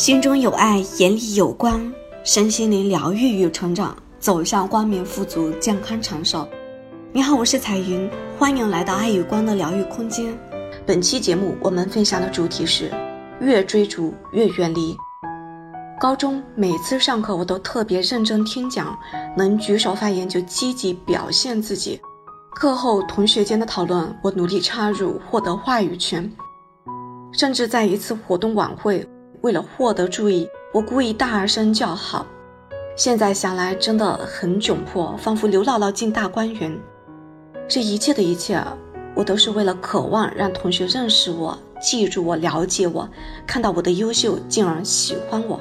心中有爱，眼里有光，身心灵疗愈与成长，走向光明、富足、健康、长寿。你好，我是彩云，欢迎来到爱与光的疗愈空间。本期节目我们分享的主题是：越追逐越远离。高中每次上课我都特别认真听讲，能举手发言就积极表现自己。课后同学间的讨论，我努力插入，获得话语权。甚至在一次活动晚会。为了获得注意，我故意大声叫好。现在想来，真的很窘迫，仿佛刘姥姥进大观园。这一切的一切，我都是为了渴望让同学认识我、记住我、了解我，看到我的优秀，进而喜欢我。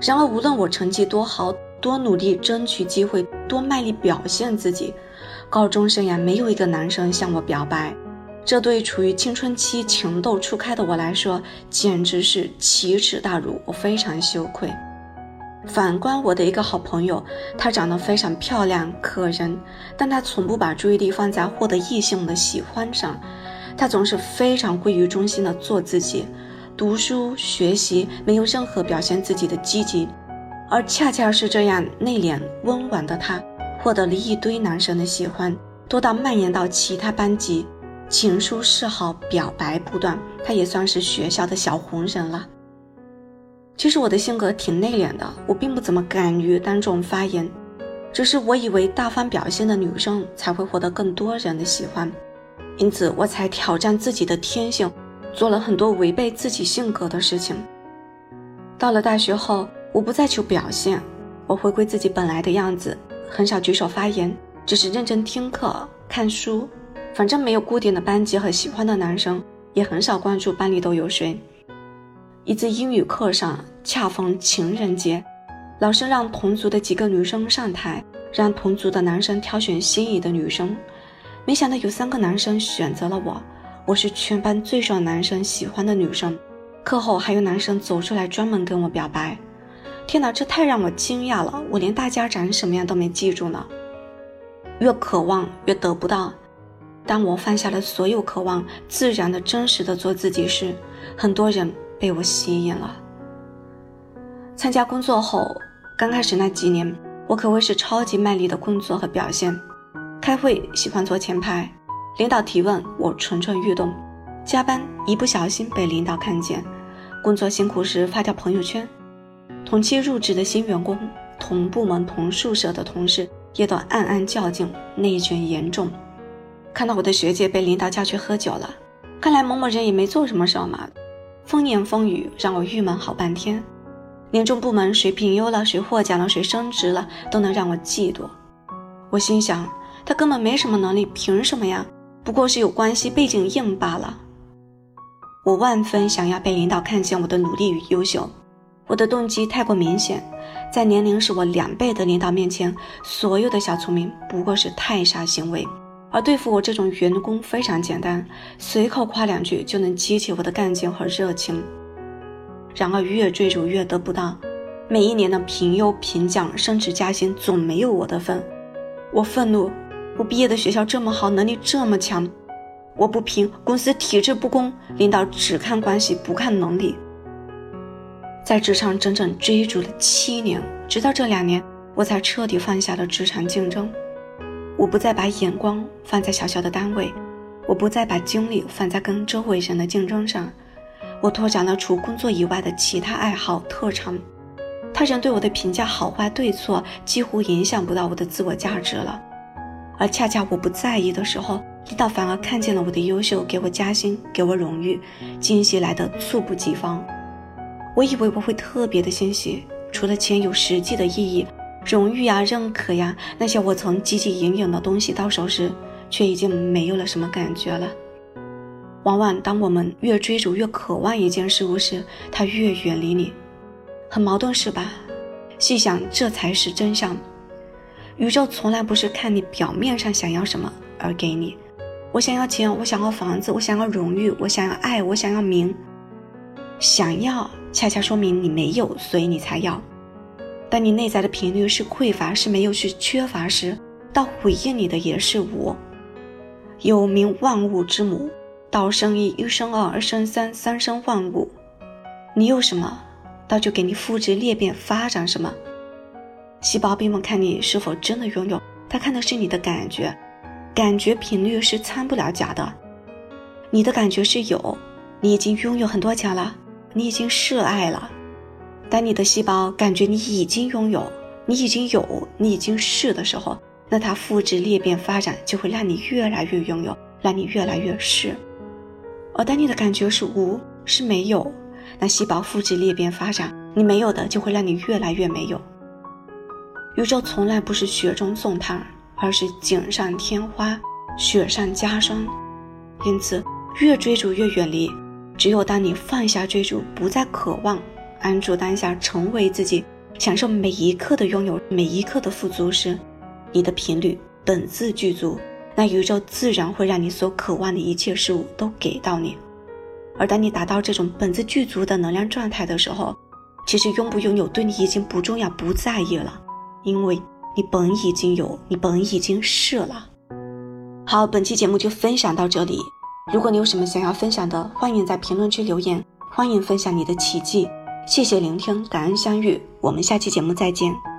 然而，无论我成绩多好，多努力争取机会，多卖力表现自己，高中生涯没有一个男生向我表白。这对处于青春期情窦初开的我来说，简直是奇耻大辱，我非常羞愧。反观我的一个好朋友，她长得非常漂亮可人，但她从不把注意力放在获得异性的喜欢上，她总是非常归于中心的做自己，读书学习没有任何表现自己的积极，而恰恰是这样内敛温婉的她，获得了一堆男生的喜欢，多到蔓延到其他班级。情书示好，表白不断，他也算是学校的小红人了。其实我的性格挺内敛的，我并不怎么敢于当众发言，只是我以为大方表现的女生才会获得更多人的喜欢，因此我才挑战自己的天性，做了很多违背自己性格的事情。到了大学后，我不再求表现，我回归自己本来的样子，很少举手发言，只是认真听课、看书。反正没有固定的班级和喜欢的男生，也很少关注班里都有谁。一次英语课上，恰逢情人节，老师让同组的几个女生上台，让同组的男生挑选心仪的女生。没想到有三个男生选择了我，我是全班最受男生喜欢的女生。课后还有男生走出来专门跟我表白。天哪，这太让我惊讶了！我连大家长什么样都没记住呢。越渴望越得不到。当我放下了所有渴望，自然的、真实的做自己时，很多人被我吸引了。参加工作后，刚开始那几年，我可谓是超级卖力的工作和表现。开会喜欢坐前排，领导提问我蠢蠢欲动；加班一不小心被领导看见，工作辛苦时发条朋友圈。同期入职的新员工，同部门、同宿舍的同事也都暗暗较劲，内卷严重。看到我的学姐被领导叫去喝酒了，看来某某人也没做什么事嘛。风言风语让我郁闷好半天。年终部门谁评优了，谁获奖了，谁升职了，都能让我嫉妒。我心想，他根本没什么能力，凭什么呀？不过是有关系背景硬罢了。我万分想要被领导看见我的努力与优秀，我的动机太过明显，在年龄是我两倍的领导面前，所有的小聪明不过是太傻行为。而对付我这种员工非常简单，随口夸两句就能激起我的干劲和热情。然而越追逐越得不到，每一年的评优评奖、升职加薪总没有我的份。我愤怒，我毕业的学校这么好，能力这么强，我不评，公司体制不公，领导只看关系不看能力。在职场整整追逐了七年，直到这两年，我才彻底放下了职场竞争。我不再把眼光放在小小的单位，我不再把精力放在跟周围人的竞争上，我拓展了除工作以外的其他爱好特长。他人对我的评价好坏对错几乎影响不到我的自我价值了，而恰恰我不在意的时候，领导反而看见了我的优秀，给我加薪，给我荣誉，惊喜来得猝不及防。我以为我会特别的欣喜，除了钱有实际的意义。荣誉呀，认可呀，那些我曾汲汲营营的东西到手时，却已经没有了什么感觉了。往往当我们越追逐、越渴望一件事物时，它越远离你，很矛盾是吧？细想，这才是真相。宇宙从来不是看你表面上想要什么而给你。我想要钱，我想要房子，我想要荣誉，我想要爱，我想要名。想要，恰恰说明你没有，所以你才要。当你内在的频率是匮乏，是没有去缺乏时，到回应你的也是我。有名万物之母，道生一，一生二，二生三，三生万物。你有什么，道就给你复制裂变发展什么。细胞并不看你是否真的拥有，它看的是你的感觉，感觉频率是参不了假的。你的感觉是有，你已经拥有很多钱了，你已经示爱了。当你的细胞感觉你已经拥有，你已经有，你已经是的时候，那它复制裂变发展就会让你越来越拥有，让你越来越是。而当你的感觉是无，是没有，那细胞复制裂变发展，你没有的就会让你越来越没有。宇宙从来不是雪中送炭，而是锦上添花，雪上加霜。因此，越追逐越远离。只有当你放下追逐，不再渴望，安住当下，成为自己，享受每一刻的拥有，每一刻的富足时，你的频率本自具足，那宇宙自然会让你所渴望的一切事物都给到你。而当你达到这种本自具足的能量状态的时候，其实拥不拥有对你已经不重要，不在意了。因为你本已经有，你本已经是了。好，本期节目就分享到这里。如果你有什么想要分享的，欢迎在评论区留言，欢迎分享你的奇迹。谢谢聆听，感恩相遇，我们下期节目再见。